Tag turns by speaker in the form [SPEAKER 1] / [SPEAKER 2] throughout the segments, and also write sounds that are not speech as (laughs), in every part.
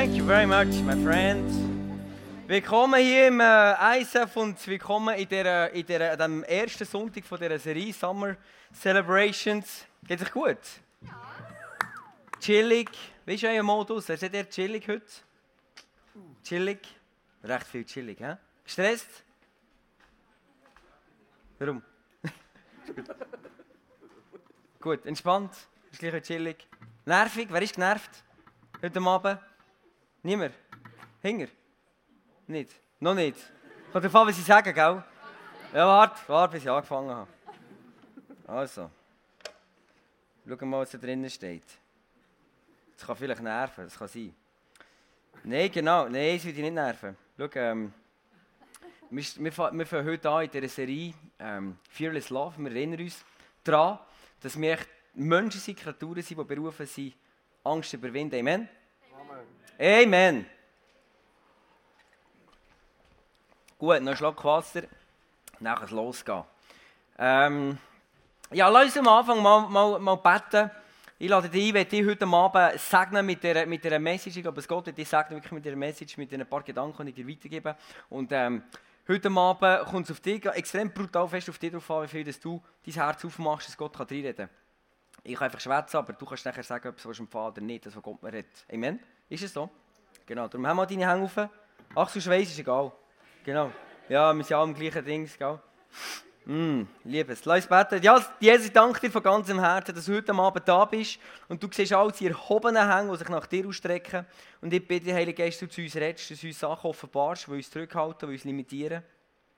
[SPEAKER 1] Thank you very much, my friend. Willkommen hier im äh, ISF und willkommen in, der, in der, dem ersten Sonntag von dieser Serie Summer Celebrations. Geht euch gut? Ja. Chillig. Wie ist euer Modus? Seid ihr chillig heute? Chillig? Recht viel chillig, hä? Gestresst? Warum? (laughs) gut, entspannt? Ist gleich chillig? Nervig? Wer ist genervt? Heute Abend? Niemand? Hinger? Nicht? Noch nicht? Kommt drauf an, was sie sagen, gell? Ja, warte, warte, bis ich angefangen habe. Also. Schauen wir mal, was da drinnen steht. Das kann vielleicht nerven, das kann sein. Nein, genau, nein, es wird dich nicht nerven. Schau, ähm, wir, wir, wir fangen heute an in dieser Serie ähm, Fearless Love. Wir erinnern uns daran, dass wir echt Menschen sind, Kreaturen sind, die berufen sind, Angst zu überwinden. Amen? Amen. Gut, noch ein Schluck Wasser, es losgehen. Ähm, ja, lass uns am Anfang mal, mal, mal beten. Ich lade dich ein, wenn dich heute Abend segnen mit dieser, mit dieser Message. Ich glaube, es geht dich segnen wirklich mit dieser Message, mit ein paar Gedanken, die ich dir weitergeben. Und ähm, heute Abend kommt es auf dich extrem brutal fest auf dich drauf an, wie viel dass du dein Herz aufmachst, dass Gott kann reinreden kann. Ich kann einfach schwätzen, aber du kannst nachher sagen, ob es vom Vater nicht, das, was Gott mir redet. Amen? Ist es so? Genau, darum haben wir deine Hände auf. Ach, du Schweiß ist egal. Genau. Ja, wir sind alle im gleichen Ding, gell? Mm, Liebes, lass uns beten. Ja, Jesus, ich danke dir von ganzem Herzen, dass du heute Abend da bist und du siehst all die erhobenen Hänge, die sich nach dir ausstrecken. Und ich bitte, Heilige Geist, dass du zu uns redest, dass du uns Sachen offenbarst, die uns zurückhalten, die uns limitieren,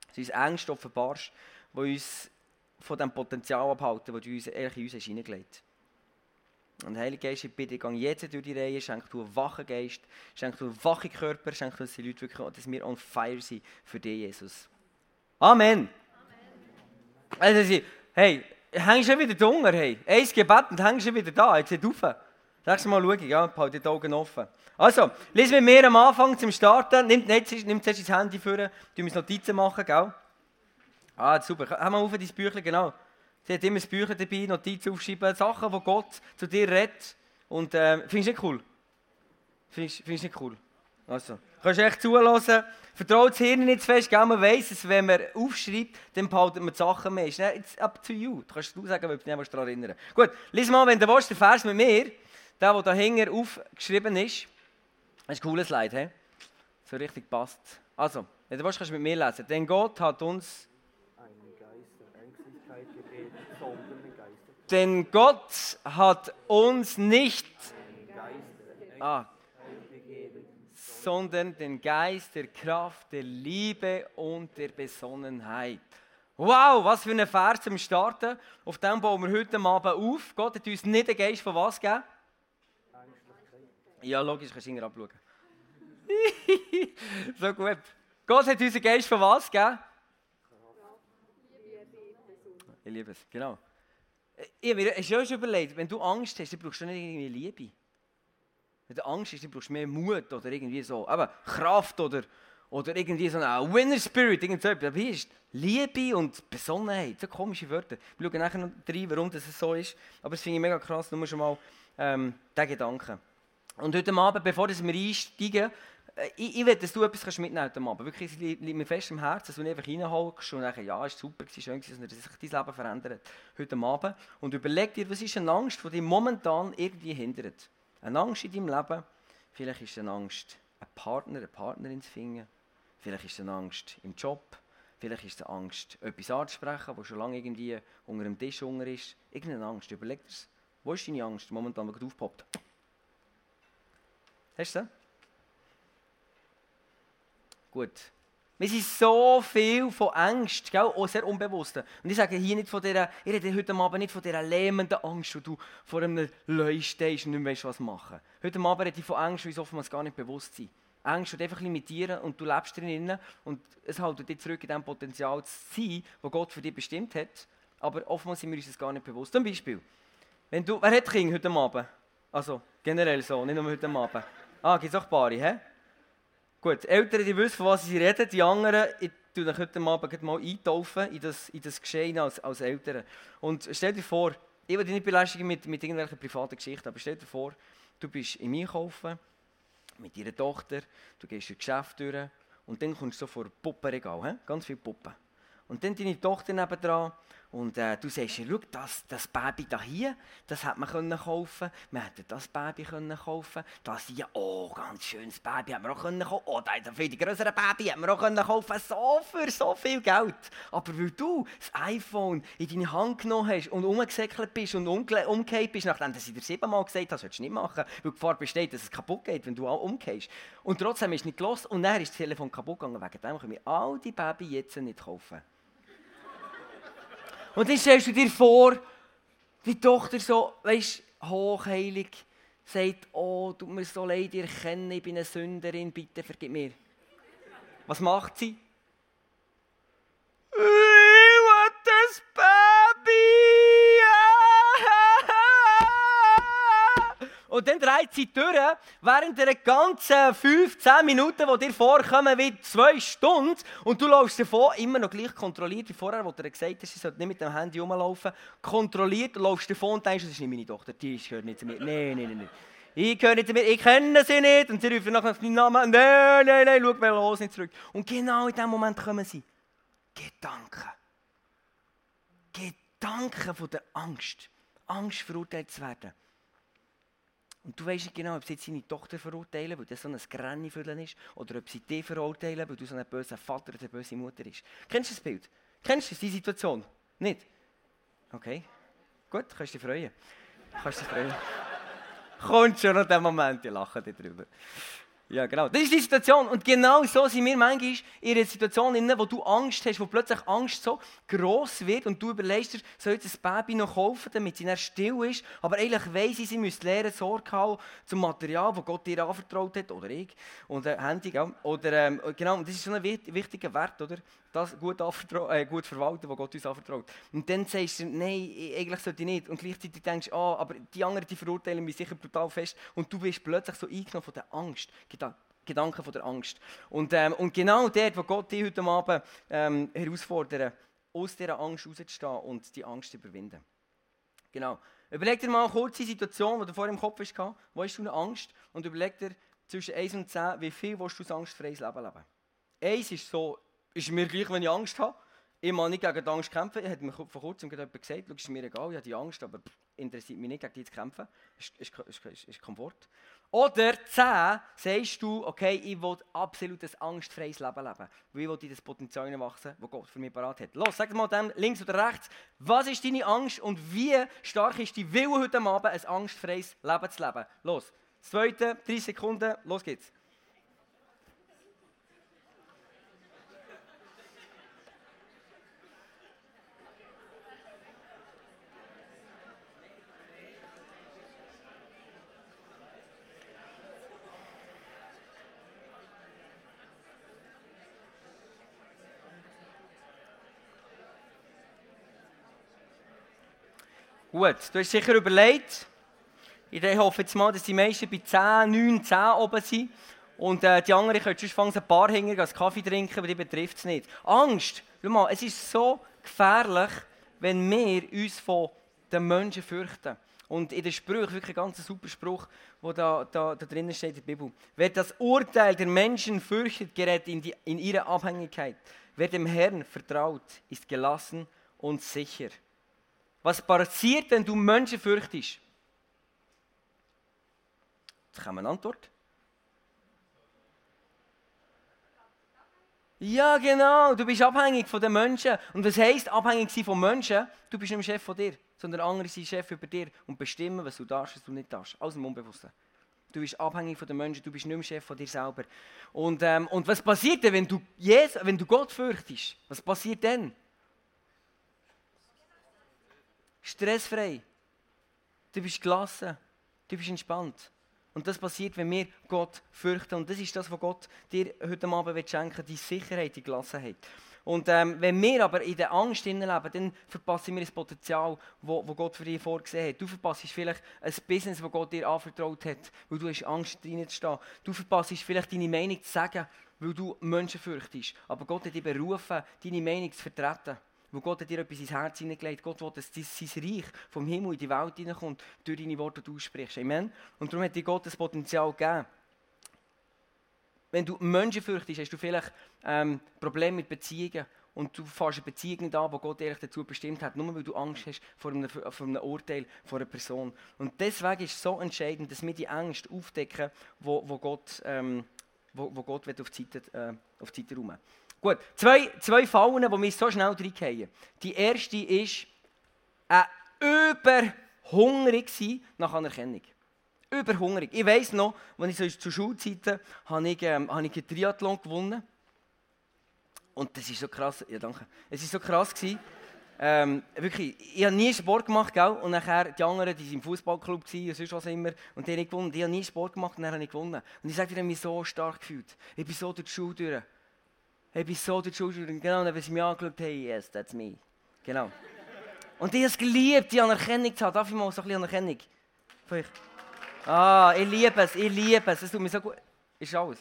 [SPEAKER 1] dass du uns Ängste offenbarst, die uns von dem Potenzial abhalten, das du uns, in uns hineingelegt hast. Und Heilige Geist, ich bitte, geh jetzt durch die Reihe, schenk du einen wachen Geist, schenk du einen wachen Körper, schenk du, dass die Leute wirklich, dass wir on fire sind für dich, Jesus. Amen. Amen. Also, hey, hängst du wieder Hunger, hey. Eins Gebet und hängst du wieder da, jetzt nicht rauf. Nächstes Mal schaue ich, ja, halt die Augen offen. Also, lies mit mir am Anfang zum Starten. Nimm, nicht, nimm zuerst das Handy vor, du musst Notizen machen, gell? Ah, super. Haben wir auf dein Büchlein, genau. Sie hat immer Bücher dabei, Notizen aufschreiben, Sachen, die Gott zu dir redet. Und äh, findest du nicht cool? Findest du nicht cool? Also, kannst du echt zulassen. Vertraut das Hirn nicht zu fest, gell? man weiss dass wenn man aufschreibt, dann behaltet man die Sachen mehr. It's up to you. Du kannst du sagen, ob du dich daran erinnern Gut, lies mal, wenn du willst, den Vers mit mir, der, der da hinten aufgeschrieben ist. Das ist ein cooles Slide, he? so richtig passt. Also, wenn du willst, kannst du mit mir lesen. Denn Gott hat uns Denn Gott hat uns nicht, ah, sondern den Geist der Kraft, der Liebe und der Besonnenheit. Wow, was für ein Vers zum Starten. Auf dem bauen wir heute Abend auf. Gott hat uns nicht den Geist von was gegeben? Ja, logisch, kannst du ihn abschauen. (laughs) so gut. Gott hat uns den Geist von was gegeben? Ich liebe es, genau. Ich habe mir schon überlegt, wenn du Angst hast, dann brauchst du nicht irgendwie Liebe. Wenn du Angst hast, dann brauchst du mehr Mut oder irgendwie so. Aber Kraft oder, oder irgendwie so ein Winner Spirit, irgend. Aber hier ist Liebe und Besonnenheit, so komische Wörter. Wir schauen nachher noch rein, warum das so ist. Aber das finde ich mega krass, nur schon mal ähm, den Gedanken. Und heute Abend, bevor wir einsteigen, ich, ich will, dass du etwas mitnehmen kannst heute Wirklich, es liegt mir fest im Herzen, dass du nicht einfach reinholst und dann, ja, war super, es schön, dass sich dein Leben verändert heute Abend. Und überleg dir, was ist eine Angst, die dich momentan irgendwie hindert. Eine Angst in deinem Leben, vielleicht ist es eine Angst, einen Partner, eine Partnerin zu finden. Vielleicht ist es eine Angst im Job. Vielleicht ist es eine Angst, etwas anzusprechen, was schon lange irgendwie unter dem Tisch unter ist. Irgendeine Angst. Überleg dir Wo ist deine Angst momentan, die aufpoppt? Hast du sie? Gut. Wir sind so viel von Angst, gell? auch sehr unbewusst. Und ich sage hier nicht von dieser, ich rede heute Abend nicht von dieser lähmenden Angst, wo du vor einem Leu stehst und nicht weißt, was machen. Heute Abend rede ich von Angst, wie es oftmals gar nicht bewusst sind. Angst wird einfach limitieren und du lebst drinnen und es hält dich zurück in dem Potenzial zu sein, das Gott für dich bestimmt hat. Aber oftmals sind wir uns das gar nicht bewusst. Zum Beispiel, wenn du, wer hat Kinder heute Abend? Also generell so, nicht nur heute Abend. Ah, gibt es auch Paare, hä? Gut, Eltern die wissen, von was sie reden, die anderen, ich tue euch heute Abend mal eintaufen in das, in das Geschehen als, als Eltern. Und stell dir vor, ich will dich nicht belästigen mit, mit irgendwelchen privaten Geschichten, aber stell dir vor, du bist im Einkaufen mit ihrer Tochter, du gehst durch Geschäft durch und dann kommst du so vor Puppenregal, he? ganz viele Puppen. Und dann deine Tochter nebendran und äh, du sagst, schau, das, das Baby da hier, das hätte man können kaufen Wir hätten das Baby können kaufen Das hier, oh, ganz schönes Baby, hätten wir auch können kaufen Oh, da ein viel größere Baby, hätten wir auch können kaufen So für so viel Geld. Aber weil du das iPhone in deine Hand genommen hast und umgesäckelt bist und umgekehrt bist, nachdem du dir siebenmal gesagt hast, das solltest du nicht machen, weil die Gefahr besteht, dass es kaputt geht, wenn du auch umgehst. Und trotzdem ist es nicht gelost und dann ist das Telefon kaputt gegangen. Wegen dem können wir all die Baby jetzt nicht kaufen. Und dann stellst du dir vor, die Tochter so, weißt hochheilig sagt, oh, tut mir so leid, ihr kennt, ich bin eine Sünderin, bitte vergib mir. Was macht sie? Ich will das Baby! Und dann dreht sie durch, während der ganzen 15 Minuten, die dir vorkommen, wie zwei Stunden. Und du läufst davon, immer noch gleich kontrolliert wie vorher, wo du gesagt hast, sie sollte nicht mit dem Handy rumlaufen. Kontrolliert, läufst davon und denkst, das ist nicht meine Tochter, die gehört nicht zu mir. Nein, nein, nein. nein. Ich gehöre nicht zu mir, ich kenne sie nicht. Und sie rufen nachher auf meinen Namen. Nein, nein, nein, schau mir los, nicht zurück. Und genau in dem Moment kommen sie. Gedanken. Gedanken von der Angst. Angst, verurteilt zu werden. Und du weißt nicht genau, ob sie jetzt seine Tochter verurteilen, weil das so ein Grennifüllen ist, oder ob sie dich verurteilen, weil du so ein böser Vater oder eine böse Mutter bist. Kennst du das Bild? Kennst du die Situation? Nicht? Okay. Gut, kannst du dich freuen. Kannst dich freuen. Kommt schon noch der Moment, ich lache darüber. Ja, genau. Das ist die Situation. Und genau so sind wir manchmal in einer Situation, in der du Angst hast, wo plötzlich Angst so gross wird und du überlegst dir, soll ich das Baby noch kaufen, damit sie dann still ist. Aber eigentlich weiss ich, sie müssen lernen, Sorge haben zum Material, das Gott dir anvertraut hat, oder ich, und äh, Handy, ja. oder ähm, genau, das ist so ein wichtiger Wert, oder? Das gut, äh, gut verwalten, was Gott uns anvertraut. Und dann sagst du, nein, eigentlich sollte ich nicht. Und gleichzeitig denkst du, ah, aber die anderen, die verurteilen mich sicher brutal fest. Und du bist plötzlich so eingenommen von der Angst. Gedanken von der Angst. Und, ähm, und genau dort, wo Gott dich heute Abend ähm, herausfordert, aus dieser Angst rauszustehen und die Angst zu überwinden. Genau. Überleg dir mal eine kurze Situation, die du vor im Kopf hast, wo hast du eine Angst? Und überleg dir zwischen 1 und 10, wie viel willst du angstfreies Leben leben? 1 ist so, ist mir gleich, wenn ich Angst habe. Ich muss nicht gegen die Angst kämpfen. Ich habe mir vor kurzem jemand gesagt, es ist mir egal, ich habe die Angst, aber interessiert mich nicht, gegen die zu kämpfen. Ist, ist, ist, ist Komfort. Oder 10 sagst du, okay, ich will absolut ein angstfreies Leben leben. Weil ich will in das Potenzial wachsen, das Gott für mich parat hat. Los, sag mal dem links oder rechts, was ist deine Angst und wie stark ist dein Wille heute Abend, ein angstfreies Leben zu leben? Los, zweite, drei Sekunden, los geht's. Gut, du hast sicher überlegt. Ich hoffe jetzt mal, dass die meisten bei 10, 9, 10 oben sind. Und äh, die anderen können sonst ein paar hingehen, einen Kaffee trinken, aber die betrifft es nicht. Angst, schau mal, es ist so gefährlich, wenn wir uns von den Menschen fürchten. Und in der Sprüche, wirklich ein ganz super Spruch, der da, da, da drinnen steht in der Bibel. Wer das Urteil der Menschen fürchtet, gerät in, die, in ihre Abhängigkeit. Wer dem Herrn vertraut, ist gelassen und sicher. Was passiert, wenn du Menschen fürchtest? Jetzt kommt eine Antwort. Ja, genau. Du bist abhängig von den Menschen. Und was heisst abhängig sein von Menschen? Du bist nicht mehr Chef von dir, sondern andere sind Chef über dir und bestimmen, was du darfst, was du nicht darfst. Alles im Unbewussten. Du bist abhängig von den Menschen, du bist nicht mehr Chef von dir selber. Und, ähm, und was passiert denn, wenn du, Jesus, wenn du Gott fürchtest? Was passiert denn? Stressfrei. Du bist gelassen. Du bist entspannt. Und das passiert, wenn wir Gott fürchten. Und das ist das, was Gott dir heute Abend schenken will, die Sicherheit, die Gelassenheit. Und ähm, wenn wir aber in der Angst leben, dann verpassen wir das Potenzial, das Gott für dich vorgesehen hat. Du verpasst vielleicht ein Business, das Gott dir anvertraut hat, weil du hast Angst, drin zu stehen. Du verpasst vielleicht deine Meinung zu sagen, weil du Menschen fürchtest. Aber Gott hat dich berufen, deine Meinung zu vertreten wo Gott hat dir etwas ins Herz hineingelegt. Gott will, dass sein Reich vom Himmel in die Welt hineinkommt, durch deine Worte, du aussprichst. Amen. Und darum hat dir Gott das Potenzial gegeben. wenn du Menschen fürchtest, hast du vielleicht ähm, Probleme mit Beziehungen und du fährst eine Beziehung nicht an, die Gott ehrlich dazu bestimmt hat, nur weil du Angst hast vor einem, vor einem Urteil von einer Person. Und deswegen ist es so entscheidend, dass wir die Angst aufdecken, wo, wo Gott, ähm, wo, wo Gott will auf die Seite, äh, auf die Seite. Gut, zwei, zwei Fallen, die wir so schnell reingehen. Die erste ist, äh, überhungrig nach Anerkennung. Überhungrig. Ich weiss noch, als ich so zur Schulzeiten habe ich, ähm, habe ich einen Triathlon gewonnen und das ist so krass, ja danke, es ist so krass gewesen, ähm, wirklich, ich habe nie Sport gemacht, gell? und nachher die anderen, die waren im Fußballclub und sonst was immer, und die haben gewonnen, die haben nie Sport gemacht und dann habe ich gewonnen. Und ich sage ich habe mich so stark gefühlt. Ich bin so durch die Schule durch. Ich bin so Schule durch. Genau, dann haben sie mich angeschaut, hey, yes, that's me. Genau. Und ich habe es geliebt, die Anerkennung zu haben. Darf ich mal so ein bisschen Anerkennung? Euch? Ah, ich liebe es, ich liebe es. Es tut mir so gut. Ist alles.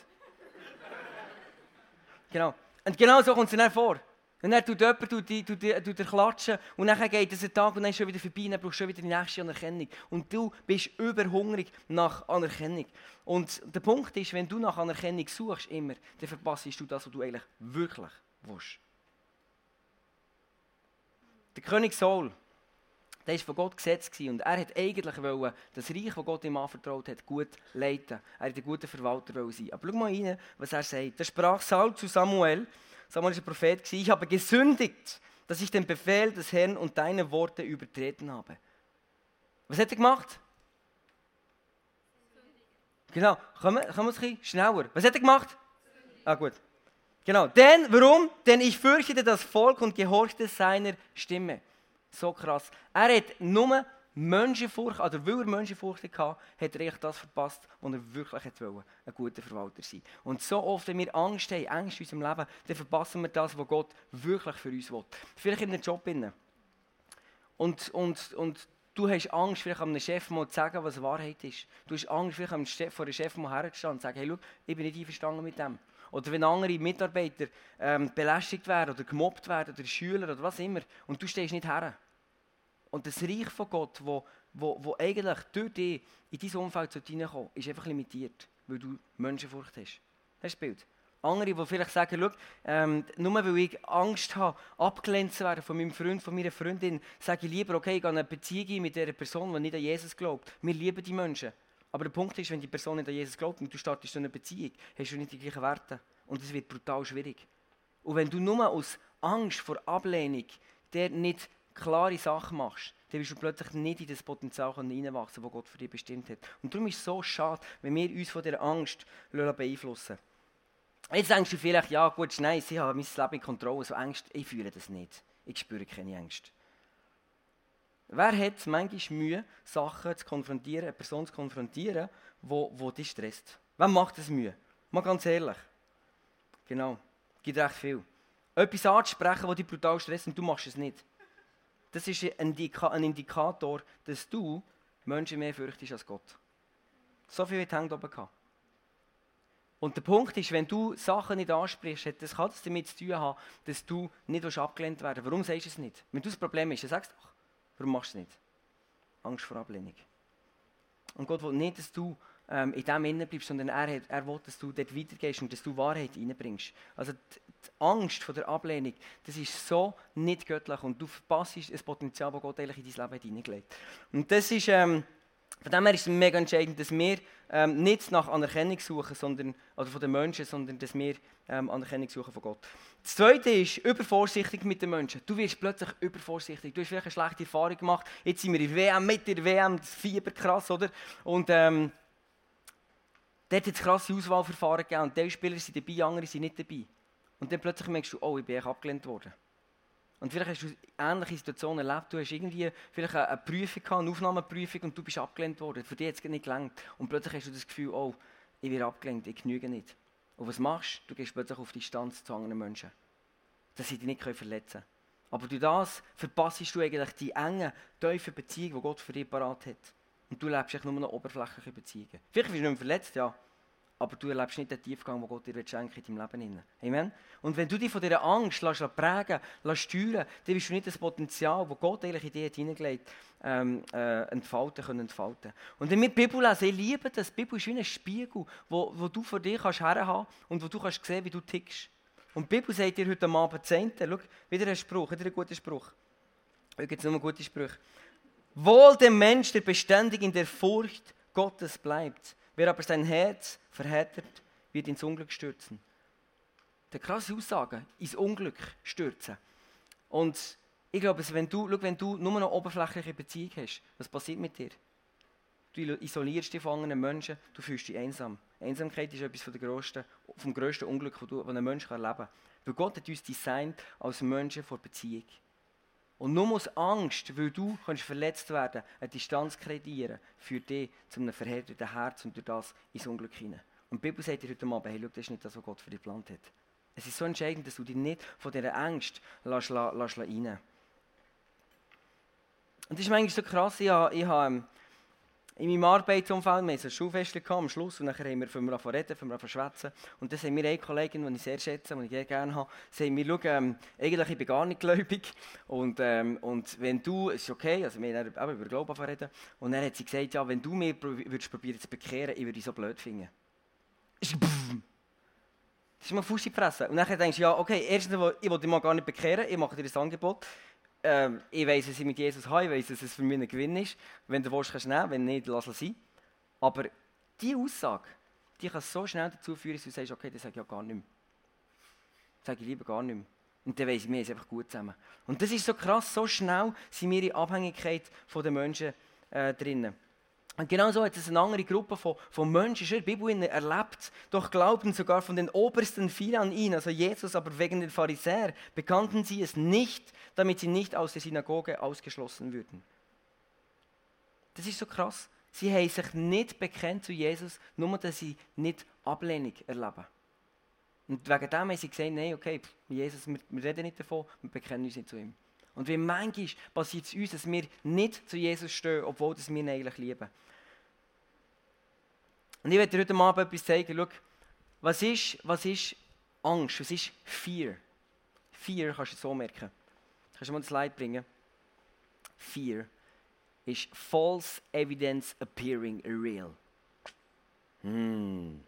[SPEAKER 1] Genau. Und genau so kommt es dann vor. Und dann tut jemand tut, tut, tut, tut klatschen und dann geht es ein Tag und dann ist schon wieder vorbei und dann brauchst du schon wieder die nächste Anerkennung. Und du bist überhungrig nach Anerkennung. Und der Punkt ist, wenn du nach Anerkennung suchst, immer, dann verpasst du das, was du eigentlich wirklich willst. Der König Saul, der war von Gott gesetzt und er hat eigentlich das Reich, das Gott ihm anvertraut hat, gut leiten. Er wollte ein guter Verwalter sein. Aber schau mal rein, was er sagt. Da sprach Saul zu Samuel, Samuel ist Prophet, ich habe gesündigt, dass ich den Befehl des Herrn und deine Worte übertreten habe. Was hat er gemacht? Genau, kommen wir, kommen wir ein bisschen schneller. Was hat er gemacht? Ah, gut. Genau. Denn, warum? Denn ich fürchtete das Volk und gehorchte seiner Stimme. So krass. Er hat nur Menschenfurcht, oder weil er Menschenfurcht hatte, hat er das verpasst, was er wirklich wollte, ein guter Verwalter sein. Und so oft, wenn wir Angst haben, Angst in unserem Leben, dann verpassen wir das, was Gott wirklich für uns will. Vielleicht in einem Job. Und, und, und du hast Angst, vielleicht einem Chef mal zu sagen, was Wahrheit ist. Du hast Angst, vielleicht vor einem Chef mal herzustehen und zu sagen, hey, schau, ich bin nicht einverstanden mit dem. Oder wenn andere Mitarbeiter ähm, belästigt werden oder gemobbt werden oder Schüler oder was immer und du stehst nicht her. Und das Reich von Gott, wo, wo, wo eigentlich durch dich in dein Umfeld hineinkommen ist einfach limitiert, weil du Menschenfurcht hast. Das ist das Bild. Andere, die vielleicht sagen, schau, ähm, nur weil ich Angst habe, abgelehnt zu werden von meinem Freund, von meiner Freundin, sage ich lieber, okay, ich gehe eine Beziehung mit dieser Person, die nicht an Jesus glaubt. Wir lieben die Menschen. Aber der Punkt ist, wenn die Person nicht an Jesus glaubt und du startest so eine Beziehung, hast du nicht die gleichen Werte. Und es wird brutal schwierig. Und wenn du nur aus Angst vor Ablehnung der nicht klare Sachen machst, dann wirst du plötzlich nicht in das Potenzial hineinwachsen, das Gott für dich bestimmt hat. Und darum ist es so schade, wenn wir uns von dieser Angst beeinflussen Jetzt denkst du vielleicht, ja gut, nein, ich habe mein Leben in Kontrolle, so Angst, ich fühle das nicht. Ich spüre keine Angst. Wer hat manchmal Mühe, Sachen zu konfrontieren, eine Person zu konfrontieren, wo, wo dich stresst? Wer macht das Mühe? Mal ganz ehrlich. Genau, gibt recht viel. Etwas anzusprechen, das dich brutal stresst und du machst es nicht. Das ist ein, Indika ein Indikator, dass du Menschen mehr fürchtest als Gott. So viel hat hängt oben. Und der Punkt ist, wenn du Sachen nicht ansprichst, das kann das damit zu tun haben, dass du nicht abgelehnt werden Warum sagst du es nicht? Wenn du das Problem hast, dann sagst du doch. Warum machst du es nicht? Angst vor Ablehnung. Und Gott will nicht, dass du ähm, in dem innen bleibst, sondern er, hat, er will, dass du dort weitergehst und dass du Wahrheit reinbringst. Also die, die, Angst vor der Ablehnung, das ist so nicht göttlich und du verpasst das Potenzial, das Gott eigentlich in dein Leben hineingelegt Und das ist... Ähm, von dem her ist es mega entscheidend, dass wir ähm, nicht nach Anerkennung suchen, sondern, also von den Menschen, sondern dass wir ähm, Anerkennung suchen von Gott. Das Zweite ist, übervorsichtig mit den Menschen. Du wirst plötzlich übervorsichtig. Du hast vielleicht eine schlechte Erfahrung gemacht. Jetzt sind wir in der WM, mit der WM, das Fieber krass, oder? Und ähm, dort hat es krasse Auswahlverfahren gegeben und diese Spieler sind dabei, andere sind nicht dabei. Und dann plötzlich merkst du, oh, ich bin abgelehnt worden. Und vielleicht hast du ähnliche Situationen erlebt. Du hast irgendwie vielleicht eine, Prüfung gehabt, eine Aufnahmeprüfung und du bist abgelehnt worden. Für dich hat es nicht gelangt. Und plötzlich hast du das Gefühl, oh, ich werde abgelehnt, ich genüge nicht. Und was machst du? Du gehst plötzlich auf Distanz zu anderen Menschen. Dass sie dich nicht verletzen können. Aber durch das verpasst du eigentlich die enge, tiefe Beziehung, die Gott für dich parat hat. Und du lebst echt nur noch oberflächliche Beziehungen. Vielleicht bist du nicht mehr verletzt, ja. aber du erlebst nicht den Tiefgang, den Gott dir schenken in deinem Leben. Amen? Und wenn du dich von dieser Angst lässt, prägen lässt steuern dann wirst du nicht das Potenzial, das Gott eigentlich in dich hineingelegt hat, ähm, äh, entfalten können. Entfalten. Und wenn wir die Bibel lesen, ich liebe das, die Bibel ist wie ein Spiegel, wo, wo du vor dir kannst herhaben und wo du kannst sehen, wie du tickst. Und die Bibel sagt dir heute Abend Zehnte, schau, wieder ein Spruch, wieder ein guter Spruch. Heute gibt es nur gute Sprüche. Wohl dem Mensch, der beständig in der Furcht Gottes bleibt. Wer aber sein Herz verhärtet, wird ins Unglück stürzen. Der krasse Aussage, ins Unglück stürzen. Und ich glaube, wenn du, schau, wenn du nur noch oberflächliche Beziehung hast, was passiert mit dir? Du isolierst dich von anderen Menschen, du fühlst dich einsam. Einsamkeit ist etwas der grössten, vom grössten Unglück, das ein Mensch erleben kann. Weil Gott hat uns designt als Menschen vor Beziehung. Und nur aus Angst, weil du kannst verletzt werden eine Distanz kreieren, führt dich zu einem verhärteten Herz und durch das ins Unglück hinein. Und die Bibel sagt dir heute Abend, hey, schau, das ist nicht das, was Gott für dich geplant hat. Es ist so entscheidend, dass du dich nicht von dieser Angst lässt, lässt. Und das ist manchmal so krass, ich habe, ich habe ähm, in meinem Arbeitsumfeld, wir hatten ein Schulfest am Schluss und dann haben wir von mir reden, von mir schwätzen. Und dann haben wir eine Kollegin, die ich sehr schätze, die ich sehr gerne habe, sagen wir, schau, ähm, eigentlich ich bin gar nicht gläubig und, ähm, und wenn du, es ist okay, also wir haben über Glauben reden und dann hat sie gesagt, ja, wenn du mir würdest probieren zu bekehren, ich würde dich so blöd finden. Das ist mal Fuß in die Fresse. Und dann denkst du, ja, okay, erstens, ich will dich mal gar nicht bekehren, ich mache dir das Angebot ähm, ich weiß, dass ich mit Jesus habe, ich weiß, dass es für mich ein Gewinn ist. Wenn du willst, kannst du nehmen, wenn nicht, lass es sein. Aber diese Aussage, die kann so schnell dazu führen, dass du sagst, okay, das sage ich ja gar nicht mehr. Das sage ich lieber gar nicht mehr. Und dann weiss ich, wir sind einfach gut zusammen. Und das ist so krass, so schnell sind wir in Abhängigkeit von den Menschen äh, drinnen. Und genauso hat es eine andere Gruppe von, von Menschen in der Bibel erlebt, doch glaubten sogar von den Obersten viele an ihn, also Jesus, aber wegen den Pharisäern bekannten sie es nicht, damit sie nicht aus der Synagoge ausgeschlossen würden. Das ist so krass. Sie haben sich nicht bekennt zu Jesus, nur dass sie nicht Ablehnung erleben. Und wegen dem haben sie gesagt, nein, okay, Jesus, wir, wir reden nicht davon, wir bekennen uns nicht zu ihm. Und wie manchmal passiert es uns, dass wir nicht zu Jesus stehen, obwohl wir ihn eigentlich lieben. Und ich werde dir heute Abend etwas zeigen. Schau, was ist, was ist Angst? Was ist Fear? Fear kannst du so merken. Kannst du mal das Slide bringen? Fear ist false evidence appearing real. Hm.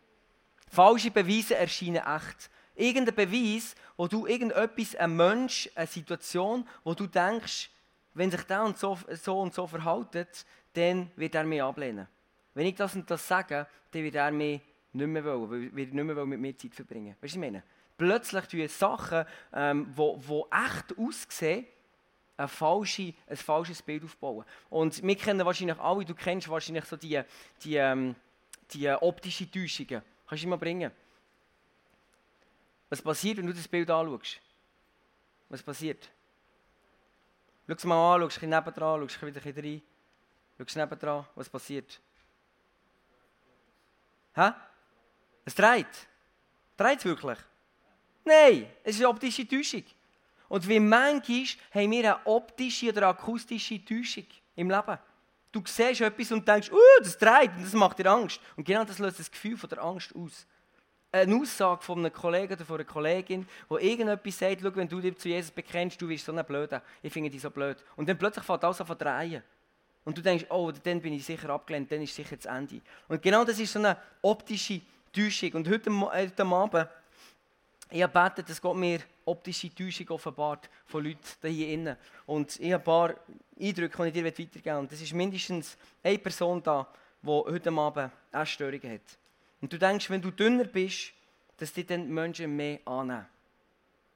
[SPEAKER 1] Falsche Beweise erscheinen echt irgendein Beweis, wo du irgendetwas, ein Mensch, eine Situation, wo du denkst, wenn sich der und so, so und so verhält, dann wird er mich ablehnen. Wenn ich das und das sage, dann wird er mich nicht mehr wollen, wird nicht mehr mit mir Zeit verbringen. Weißt du, was ich meine? Plötzlich tun Sachen, ähm, wo, wo echt aussehen, ein, falsche, ein falsches Bild aufbauen. Und wir kennen wahrscheinlich alle, du kennst wahrscheinlich so die, die, ähm, die optische Täuschungen. Kannst du mal bringen? Was passiert, wenn du das Bild anschaust? Was passiert? Schau es mal an, schau es nebendran, schau wieder ein rein. Schau es nebendran, was passiert? Hä? Es dreht. Dreht es wirklich? Nein, es ist eine optische Täuschung. Und wie manchmal haben wir eine optische oder akustische Täuschung im Leben. Du siehst etwas und denkst, uh, das dreht und das macht dir Angst. Und genau das löst das Gefühl von der Angst aus eine Aussage von einem Kollegen oder von einer Kollegin, wo irgendetwas sagt, schau, wenn du dich zu Jesus bekennst, du bist so ein Blöder, ich finde dich so blöd. Und dann plötzlich fängt alles an zu drehen. Und du denkst, oh, dann bin ich sicher abgelehnt, dann ist sicher das Ende. Und genau das ist so eine optische Täuschung. Und heute, äh, heute Abend, ich habe gebeten, dass Gott mir optische Täuschung offenbart von Leuten hier innen. Und ich habe ein paar Eindrücke, die ich dir weitergeben will. Und es ist mindestens eine Person da, die heute Abend Essstörungen hat. Und du denkst, wenn du dünner bist, dass dich dann Menschen mehr annehmen.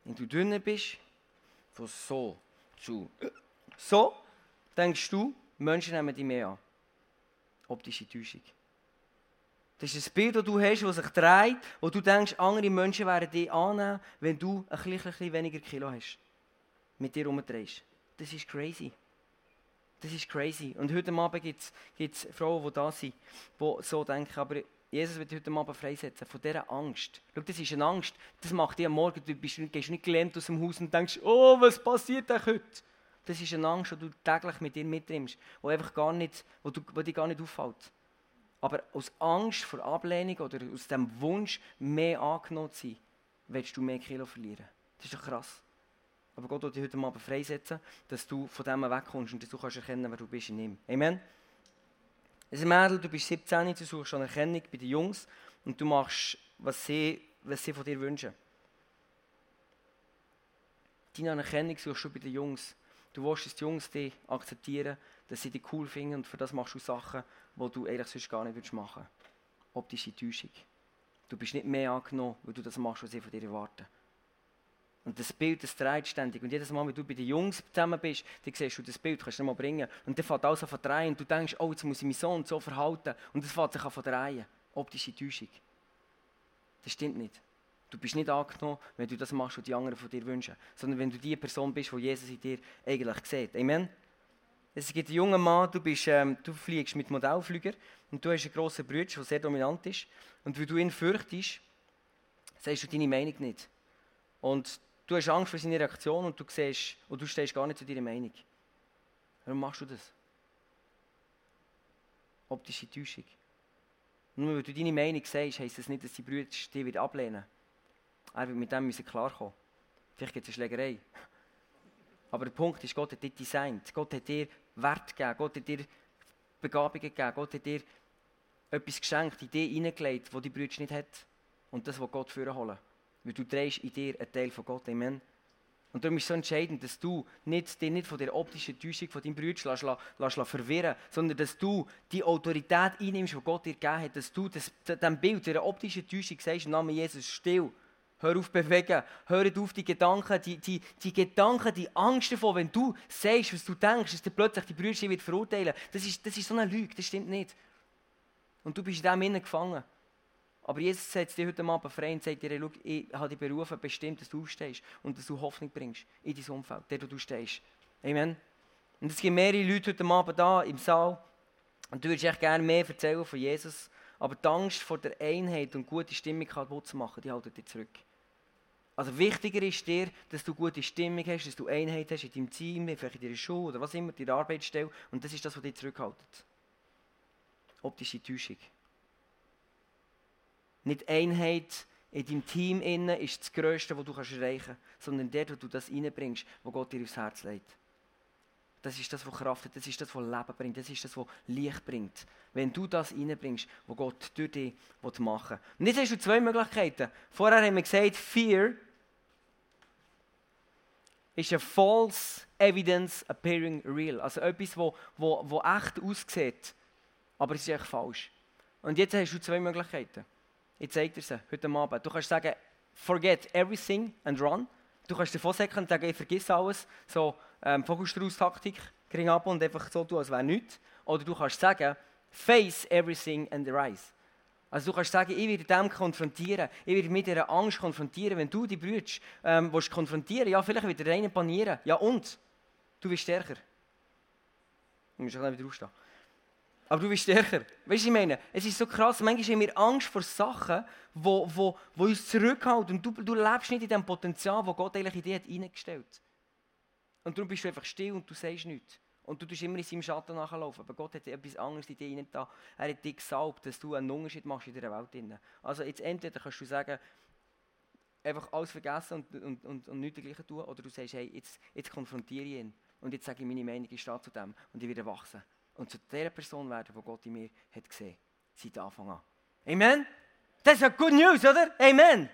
[SPEAKER 1] Wenn du dünner bist, von so zu so, denkst du, Menschen nehmen dich mehr an. Optische Täuschung. Das ist ein Bild, das du hast, das sich dreht, wo du denkst, andere Menschen werden dich annehmen, wenn du ein bisschen, weniger Kilo hast. Mit dir rumdrehst. Das ist crazy. Das ist crazy. Und heute Abend gibt es Frauen, die da sind, die so denken. Aber Jesus wird heute Abend freisetzen von dieser Angst. Schau, das ist eine Angst, das macht dich am Morgen, du bist, gehst nicht gelähmt aus dem Haus und denkst, oh, was passiert denn heute? Das ist eine Angst, die du täglich mit dir mitnimmst, die einfach gar nicht, wo, du, wo dich gar nicht auffällt. Aber aus Angst vor Ablehnung oder aus dem Wunsch, mehr angenommen zu sein, willst du mehr Kilo verlieren. Das ist doch krass. Aber Gott wird dich heute Abend freisetzen, dass du von dem wegkommst und dass du kannst erkennen, wer du bist in ihm. Amen. Ein Mädel, du bist 17, du suchst Anerkennung bei den Jungs und du machst, was sie, was sie von dir wünschen. Deine Anerkennung suchst du bei den Jungs. Du willst, dass die Jungs dich akzeptieren, dass sie dich cool finden und für das machst du Sachen, die du eigentlich sonst gar nicht machen würdest. Optische Täuschung. Du bist nicht mehr angenommen, weil du das machst, was sie von dir erwarten. Und das Bild, das dreht ständig. Und jedes Mal, wenn du bei den Jungs zusammen bist, dann siehst du das Bild, kannst du nicht mal bringen. Und dann fängt alles an zu drehen. Und du denkst, oh, jetzt muss ich mich so und so verhalten. Und das fängt sich an zu drehen. Optische Täuschung. Das stimmt nicht. Du bist nicht angenommen, wenn du das machst, was die anderen von dir wünschen. Sondern wenn du die Person bist, die Jesus in dir eigentlich sieht. Amen? Es gibt einen jungen Mann, du, bist, ähm, du fliegst mit Modellflüger und du hast einen grossen Bruder, der sehr dominant ist. Und weil du ihn fürchtest, sagst du deine Meinung nicht. Und Du hast Angst vor seiner Reaktion und du, siehst, und du stehst gar nicht zu deiner Meinung. Warum machst du das? Optische Täuschung. Nur weil du deine Meinung sagst, heisst das nicht, dass die Brüder dich ablehnen. Er wird mit dem müssen klarkommen. Vielleicht gibt es eine Schlägerei. Aber der Punkt ist, Gott hat dich designt. Gott hat dir Wert gegeben. Gott hat dir Begabungen gegeben. Gott hat dir etwas geschenkt, in dich hineingelegt, das die Brüder nicht hat. Und das, was Gott führen holen. Weil du trägst in dir einen Teil von Gott. Amen. Und darum ist es so entscheidend, dass du nicht, dich nicht von der optischen Täuschung von deinem Bruder lässt, lässt, lässt verwirren sondern dass du die Autorität einnimmst, die Gott dir gegeben hat. Dass du das, dem Bild, der optischen Täuschung sagst, im Namen Jesus, still. Hör auf bewegen. Hör auf die Gedanken, die, die, die Gedanken, die Angst davon, wenn du sagst, was du denkst, dass dir plötzlich die Brüder wird verurteilen. Das ist, das ist so eine Lüge, das stimmt nicht. Und du bist in dem innen gefangen. Aber Jesus setzt dich heute Abend frei und sagt dir, ich habe dich berufen, bestimmt, dass du aufstehst und dass du Hoffnung bringst in dein Umfeld, der du stehst. Amen. Und es gibt mehrere Leute heute Abend da im Saal und du würdest echt gerne mehr erzählen von Jesus, aber die Angst vor der Einheit und gute Stimmung kaputt zu machen, die haltet dich zurück. Also wichtiger ist dir, dass du gute Stimmung hast, dass du Einheit hast in deinem Team, vielleicht in deiner Schule oder was immer, in deiner Arbeitsstelle und das ist das, was dich zurückhaltet. Optische Täuschung. Nicht Einheit in deinem Team innen ist das Größte, was du erreichen kannst, sondern dort, wo du das reinbringst, wo Gott dir aufs Herz legt. Das ist das, was Kraft hat, das ist das, was Leben bringt, das ist das, was Licht bringt. Wenn du das reinbringst, was Gott durch dich machen will. Und jetzt hast du zwei Möglichkeiten. Vorher haben wir gesagt, Fear ist eine false evidence appearing real. Also etwas, wo, wo, wo echt aussieht, aber es ist echt falsch. Und jetzt hast du zwei Möglichkeiten. Ich zeige dir sie heute Abend. Du kannst sagen, forget everything and run. Du kannst dir vorsäcken und sagen, ich vergiss alles. So ähm, Vogelstrauß-Taktik, gering ab und einfach so tun, als wäre nichts. Oder du kannst sagen, face everything and rise. Also du kannst sagen, ich werde dem konfrontieren, ich werde mit dieser Angst konfrontieren. Wenn du die Brüder ähm, willst konfrontieren ja, vielleicht wird der eine panieren. Ja und? Du bist stärker. Du musst wieder aufstehen. Aber du bist stärker. Weißt du, ich meine, es ist so krass. Manchmal haben wir Angst vor Sachen, die wo, wo, wo uns zurückhalten. Und du, du lebst nicht in dem Potenzial, das Gott eigentlich in dir hat eingestellt Und darum bist du einfach still und du sagst nichts. Und du tust immer in seinem Schatten nachlaufen. Aber Gott hat etwas anderes in dir hinein Er hat dich gesalbt, dass du einen Unterschied machst in dieser Welt. Also jetzt entweder kannst du sagen, einfach alles vergessen und, und, und, und nichts dergleichen tun. Oder du sagst, hey, jetzt, jetzt konfrontiere ich ihn. Und jetzt sage ich meine Meinung, ich stehe zu dem. Und ich werde wachsen und zu der Person werden, die Gott in mir hat gesehen seit Anfang an. Amen? Das ist ja Good News, oder? Amen!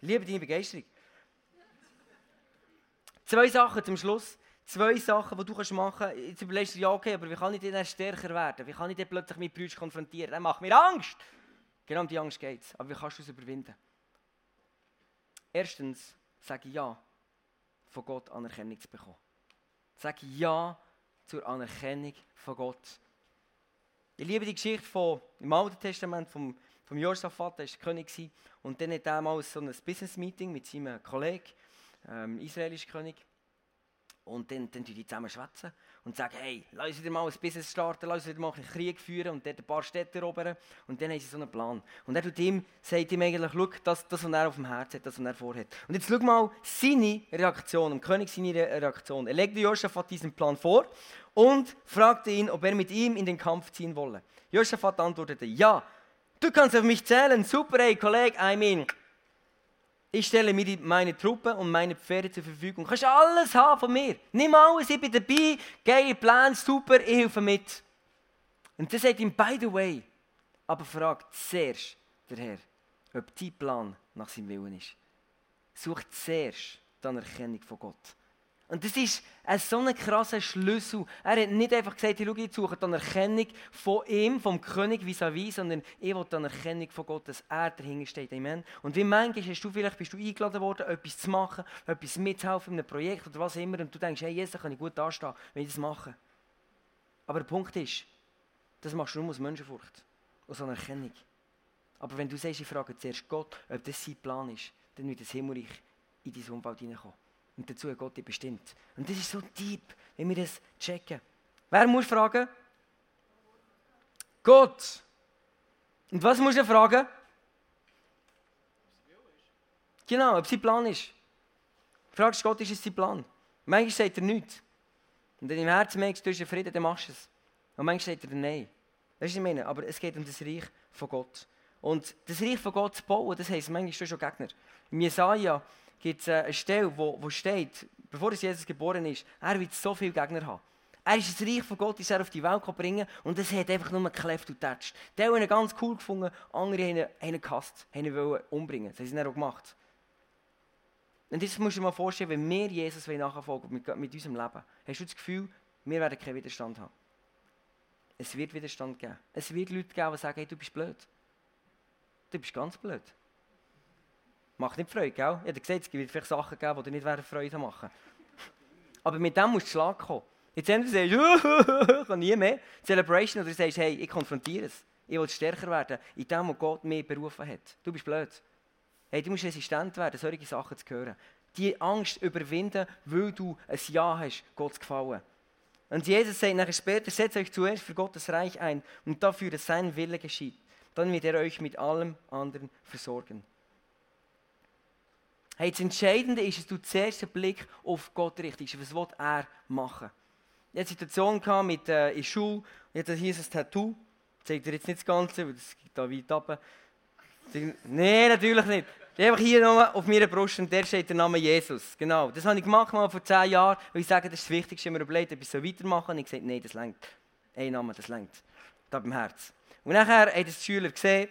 [SPEAKER 1] Liebe deine Begeisterung. Zwei Sachen zum Schluss. Zwei Sachen, die du machen kannst. Jetzt überlegst du, ja, okay, aber wie kann ich denn stärker werden? Wie kann ich denn plötzlich mit Brüdern konfrontieren? Das macht mir Angst. Genau um die Angst geht es. Aber wie kannst du es überwinden? Erstens, sage Ja, von Gott Anerkennung zu bekommen. Sag Ja zur Anerkennung von Gott. Ich liebe die Geschichte von, im Alten Testament vom, vom Josaphat, der war König. Und dann hat er mal so ein Business-Meeting mit seinem Kollegen, ähm, israelischen König. Und dann, dann die zusammen schwätzen. und sagen, hey, lass uns mal ein Business starten, lass uns mal einen Krieg führen und dort ein paar Städte erobern. Und dann haben sie so einen Plan. Und er tut ihm, sagt ihm eigentlich, schau, das, das, was er auf dem Herzen hat, das, was er vorhat. Und jetzt schau mal seine Reaktion, dem König seine Reaktion. Er legte Josaphat diesen Plan vor und fragte ihn, ob er mit ihm in den Kampf ziehen wolle. Josaphat antwortete, ja, du kannst auf mich zählen, super, ey, Kollege, I mean, ich stelle mir meine Truppe und meine Pferde zur Verfügung. Du kannst alles haben von mir. Nimm alles, ich bin dabei. Geile Plan, super, ich helfe mit. Und das sagt ihm, by the way, aber fragt zuerst der Herr, ob dein Plan nach seinem Willen ist. Sucht zuerst die Anerkennung von Gott. Und das ist ein so ein krasser Schlüssel. Er hat nicht einfach gesagt, ich, ich suche die Anerkennung von ihm, vom König vis-à-vis, -vis, sondern ich will die Anerkennung von Gott, dass er dahinter steht. Amen. Und wie manchmal hast du vielleicht, bist du eingeladen worden, etwas zu machen, etwas mitzuhelfen in einem Projekt oder was immer, und du denkst, hey, Jesus, kann ich gut dastehen, wenn ich das mache. Aber der Punkt ist, das machst du nur aus Menschenfurcht, aus Anerkennung. Aber wenn du sagst, ich frage zuerst Gott, ob das sein Plan ist, dann wird das Himmelreich in dein Umfeld hineinkommen. Und dazu hat Gott dich bestimmt. Und das ist so deep, wenn wir das checken. Wer muss fragen? Gott. Und was muss er fragen? Genau, ob sein Plan ist. Fragst Gott, ist es sein Plan? Manchmal sagt er nichts. Und wenn du im Herzen merkst, du einen Frieden, dann machst du es. Und manchmal sagt er nein. Das ist ich meine. Aber es geht um das Reich von Gott. Und das Reich von Gott zu bauen, das heisst manchmal schon Gegner. Im Jesaja gibt es eine Stelle, wo, wo steht, bevor Jesus geboren ist, er wird so viele Gegner haben. Er ist das Reich von Gott, ist er auf die Welt bringen und es hat einfach nur gekläfft und tätscht. Die haben ihn ganz cool gefunden, andere haben ihn, gehasst, haben ihn umbringen. Das haben sie auch gemacht. Und jetzt musst du dir mal vorstellen, wenn wir Jesus nachfolgen mit, mit unserem Leben, hast du das Gefühl, wir werden keinen Widerstand haben. Es wird Widerstand geben. Es wird Leute geben, die sagen, hey, du bist blöd. Du bist ganz blöd. Macht nicht Freude, gell? Ich habe gesagt, es wird vielleicht Sachen geben, die dir nicht Freude machen Aber mit dem musst du Schlag kommen. Jetzt entweder sagst du, (laughs) ich kann nie mehr, Celebration, oder du sagst, hey, ich konfrontiere es. Ich will stärker werden, in dem, was Gott mir berufen hat. Du bist blöd. Hey, du musst resistent werden, solche Sachen zu hören. Die Angst überwinden, weil du ein Ja hast, Gott zu gefallen. Und Jesus sagt nachher später, setzt euch zuerst für Gottes Reich ein und dafür, dass sein Wille geschieht. Dann wird er euch mit allem anderen versorgen. Hey, das Entscheidende ist, dass du zuerst den Blick auf Gott richtest. Was will er machen? Ich hatte eine Situation mit, äh, in der Schule, jetzt hier ist ein Tattoo. Ich zeige dir jetzt nicht das Ganze, weil das geht da weit runter. Nein, natürlich nicht. Einfach hier nochmal auf meiner Brust und der steht der Name Jesus. Genau. Das habe ich gemacht mal vor zehn Jahren, weil ich sage, das ist das Wichtigste, wir überlegt, etwas so weitermachen. Und ich gesagt, nein, das längt. Ein Name, das längt. Da beim Herz. Und nachher haben das die Schüler gesehen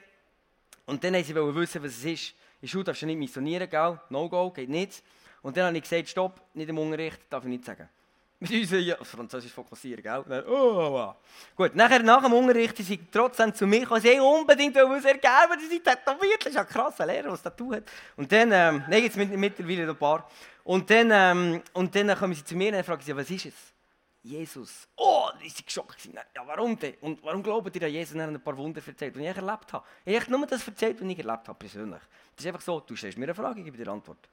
[SPEAKER 1] und dann wollten sie wissen, was es ist. In der Schule darfst du nicht missionieren, gell? No-go, geht nicht. Und dann habe ich gesagt, stopp, nicht im Unterricht, darf ich nicht sagen. (laughs) Mit uns ja, Französisch fokussieren, gell? Dann, oh, oh. Gut, nachher, nach dem Unterricht, sie trotzdem zu mir gekommen, sie unbedingt was ergeben, sie sind tätowiert, das ist ein Lehrer, was das tut. Und dann, ähm, nein, jetzt mittlerweile ein paar. Und dann, ähm, und dann kommen sie zu mir und fragen sie, was ist es? Jesus. Oh, die sind geschockt. Ja, warum denn? Und warum glauben ihr an Jesus? Und er ein paar Wunder erzählt, die ich erlebt habe. Ich habe nur das erzählt, was ich erlebt habe, persönlich. Das ist einfach so, du stellst mir eine Frage, ich gebe dir eine Antwort.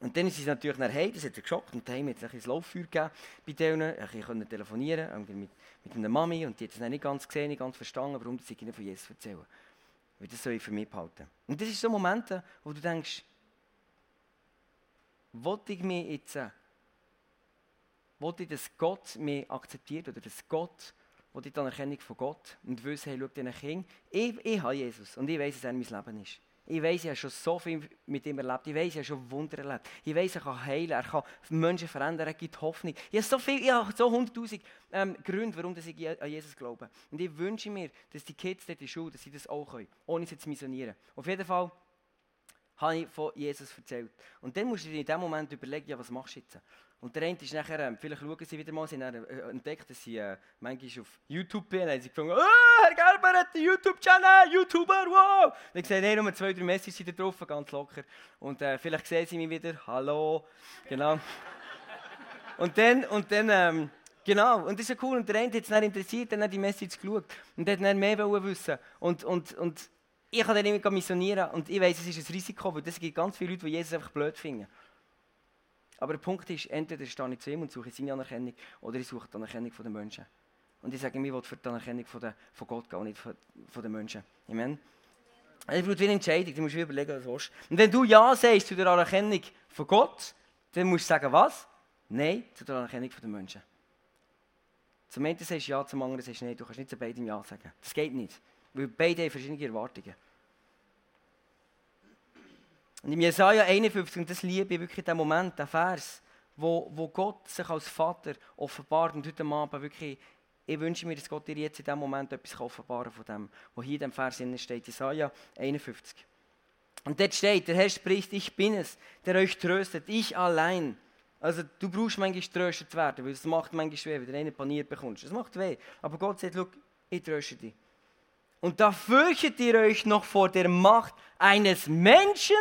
[SPEAKER 1] Und dann ist sie natürlich nach Hause, das hat er geschockt, und daheim hat es ein bisschen Lauffeuer gegeben bei denen. Ich konnte telefonieren mit, mit einer Mami, und die hat es nicht ganz gesehen, nicht ganz verstanden, warum sie ihnen von Jesus erzählen. Weil das soll ich für mich behalten. Und das sind so Momente, wo du denkst, wollte ich mich jetzt wollte ich, dass Gott mich akzeptiert oder dass Gott, ich die Anerkennung von Gott und wissen, hey, schau diesen Kind, ich, ich habe Jesus und ich weiß, dass er mein Leben ist. Ich weiß, ich habe schon so viel mit ihm erlebt. Ich weiß, ich habe schon Wunder erlebt. Ich weiß, er kann heilen, er kann Menschen verändern, er gibt Hoffnung. Ich habe so viel, ich habe so hunderttausend ähm, Gründe, warum ich an Jesus glaube. Und ich wünsche mir, dass die Kids dort in der Schule, dass sie das auch können, ohne sie zu missionieren. Auf jeden Fall habe ich von Jesus erzählt. Und dann musst du dir in dem Moment überlegen, ja, was machst du jetzt? Und der eine ist nachher, äh, vielleicht schauen sie wieder mal, sie haben äh, entdeckt, dass sie äh, manchmal auf YouTube bin, haben sie gefunden, oh, Herr Gerber hat einen YouTube-Channel, YouTuber, wow! Und ich sehe, hey, nur zwei, drei Messages da drauf, ganz locker. Und äh, vielleicht sehen sie mich wieder, hallo, genau. und dann, und dann, ähm, genau, und das ist ja cool, und der eine hat es dann interessiert, dann hat die Message geschaut und hat dann mehr wissen und, und, und ich kann dann nicht missionieren und ich weiß, es ist ein Risiko, weil es gibt ganz viele Leute, die Jesus einfach blöd finden. Aber der Punkt ist, entweder stehe ich zu ihm und suche seine Anerkennung oder ich suche die Anerkennung der Menschen. Und ich sage, ich will für die Anerkennung von, der, von Gott gehen und nicht von, den Menschen. Amen. Es wie eine Entscheidung, du musst überlegen, was du willst. Und wenn du Ja sagst zu der Anerkennung von Gott, dann musst du sagen, was? Nein, zu der Anerkennung der Menschen. Zum einen sagst du Ja, zum anderen sagst du Nein. Du kannst nicht zu beidem Ja sagen. Das geht nicht. Weil beide haben verschiedene Erwartungen. Und im Jesaja 51, und das liebe ich wirklich den Moment, den Vers, wo, wo Gott sich als Vater offenbart und heute Abend wirklich, ich wünsche mir, dass Gott dir jetzt in diesem Moment etwas offenbaren von dem, was hier in dem Vers steht, Jesaja 51. Und dort steht, der Herr spricht, ich bin es, der euch tröstet, ich allein. Also du brauchst manchmal tröstet werden, weil es macht manchmal weh, wenn du einen paniert bekommst. Es macht weh. Aber Gott sagt, schau, ich tröste dich. Und da fürchtet ihr euch noch vor der Macht eines Menschen?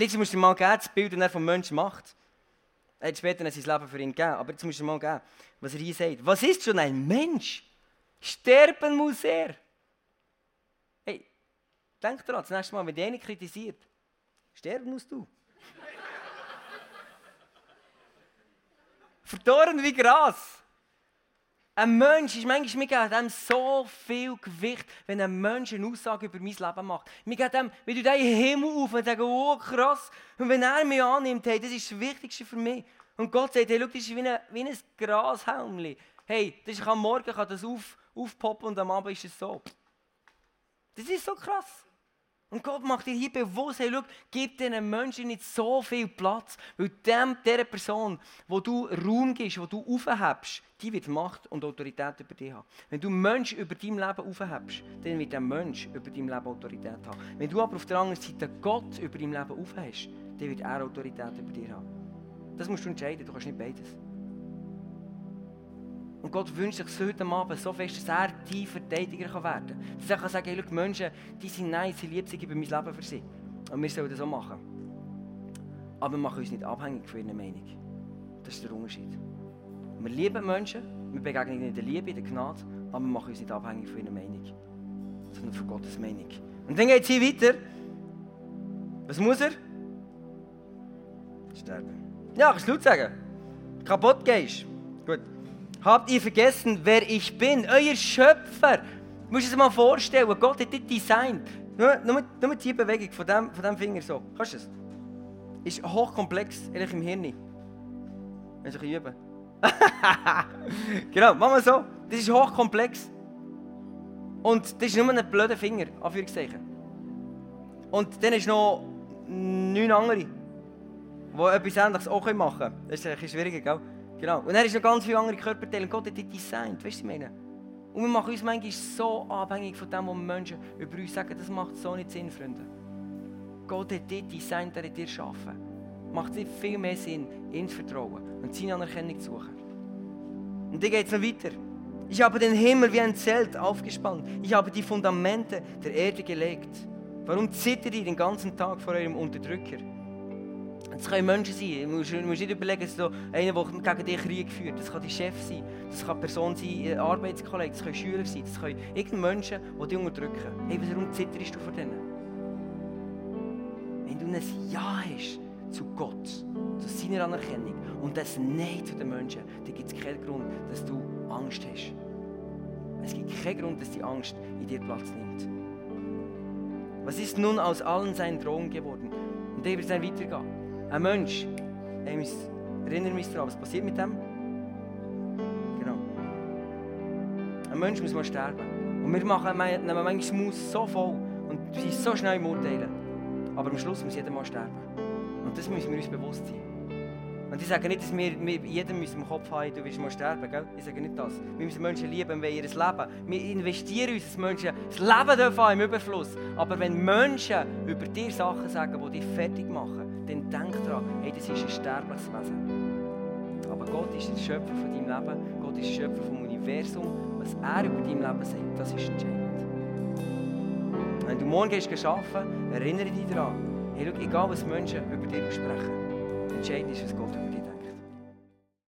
[SPEAKER 1] Jetzt musst du mal geben, das Bild, das er vom Menschen macht. Er hat später sein Leben für ihn gegeben, aber jetzt musst du mal geben, was er hier sagt. Was ist schon ein Mensch? Sterben muss er. Hey, denk daran, das nächste Mal, wenn dich einer kritisiert, sterben musst du. (laughs) Verdorren wie Gras. Ein Mensch ist manchmal, mir gibt dem so viel Gewicht, wenn ein Mensch eine Aussage über mein Leben macht. Mir geht dem, wenn du den Himmel auf und sagst, oh krass, und wenn er mich annimmt, hey, das ist das Wichtigste für mich. Und Gott sagt, hey, schau, das ist wie ein, wie ein Grashelmchen. Hey, das ist, am Morgen kann das auf, aufpoppen und am Abend ist es so. Das ist so krass. Und Gott macht dir hier bewusst, hey, schau, gib diesen Menschen nicht so viel Platz, weil dem, dieser Person, wo du Raum gibst, wo du aufhebst, die wird Macht und Autorität über dich haben. Wenn du Menschen über dein Leben aufhebst, dann wird der Mensch über dein Leben Autorität haben. Wenn du aber auf der anderen Seite Gott über dein Leben aufhebst, dann wird er Autorität über dich haben. Das musst du entscheiden, du kannst nicht beides. Und Gott wünscht sich heute Abend so fest, dass er dein Verteidiger werden kann. Dass er kann sagen, hey, Menschen, die sind nice, sie lieben sich über mein Leben für sie. Und wir sollen das auch machen. Aber wir machen uns nicht abhängig von ihrer Meinung. Das ist der Unterschied. Wir lieben Menschen, wir begegnen ihnen in der Liebe, in der Gnade, aber wir machen uns nicht abhängig von ihrer Meinung. Sondern von Gottes Meinung. Und dann geht es hier weiter. Was muss er? Sterben. Ja, kannst du laut sagen. Kaputt gehst. Habt ihr vergessen, wer ich bin? Euer Schöpfer. Du musst es mal vorstellen, Gott hat dich designt. Nur, nur, nur die Bewegung von dem, von dem Finger so. Kannst du es? Ist hochkomplex, ehrlich im Hirn. Wenn du ein üben. (laughs) genau, machen wir so. Das ist hochkomplex. Und das ist nur ein blöder Finger, Anführungszeichen. Und dann ist noch neun andere, die etwas Ähnliches auch machen können. Das ist ein bisschen schwieriger, gell? Genau. Und er ist noch ganz viele andere Körperteile. Gott hat die designt. Weißt du, ich meine? Und wir machen uns manchmal so abhängig von dem, was Menschen über uns sagen, das macht so nicht Sinn, Freunde. Gott hat dich designt, er hat dir geschaffen. Macht dir viel mehr Sinn, ihn zu vertrauen und seine Anerkennung zu suchen. Und dann geht es noch weiter. Ich habe den Himmel wie ein Zelt aufgespannt. Ich habe die Fundamente der Erde gelegt. Warum zittert ihr den ganzen Tag vor eurem Unterdrücker? Es können Menschen sein. Du musst, musst nicht überlegen, dass du einer, der gegen dich Krieg führt. Das kann dein Chef sein, das kann eine Person sein, ein Arbeitskollege, das können Schüler sein, das können irgendeine Menschen, die dich unterdrücken. Hey, warum zitterst du vor denen? Wenn du ein Ja hast zu Gott, zu seiner Anerkennung und das Nein zu den Menschen, dann gibt es keinen Grund, dass du Angst hast. Es gibt keinen Grund, dass die Angst in dir Platz nimmt. Was ist nun aus allen seinen Drohungen geworden? Und der wird dann weitergehen. Ein Mensch, ich erinnere mich daran, was passiert mit dem? Genau. Ein Mensch muss mal sterben. Und wir machen, nehmen manchmal Maus so voll und sind so schnell im Urteilen. Aber am Schluss muss jeder mal sterben. Und das müssen wir uns bewusst sein. Und ich sage nicht, dass wir, wir jedem im Kopf haben, du wirst mal sterben, gell? Ich sage nicht das. Wir müssen Menschen lieben, wenn ihr Leben. Wir investieren uns, dass Menschen das Leben dürfen im Überfluss. Aber wenn Menschen über dir Sachen sagen, die dich fertig machen, dann denk daran, hey, das ist ein sterbliches Wesen. Aber Gott ist der Schöpfer von deinem Leben, Gott ist der Schöpfer vom Universum. Was er über dein Leben sagt, das ist entscheidend. Wenn du morgen gehst arbeiten, erinnere dich daran, hey, schau, egal was Menschen über dich sprechen, entscheidend ist, was Gott über dich.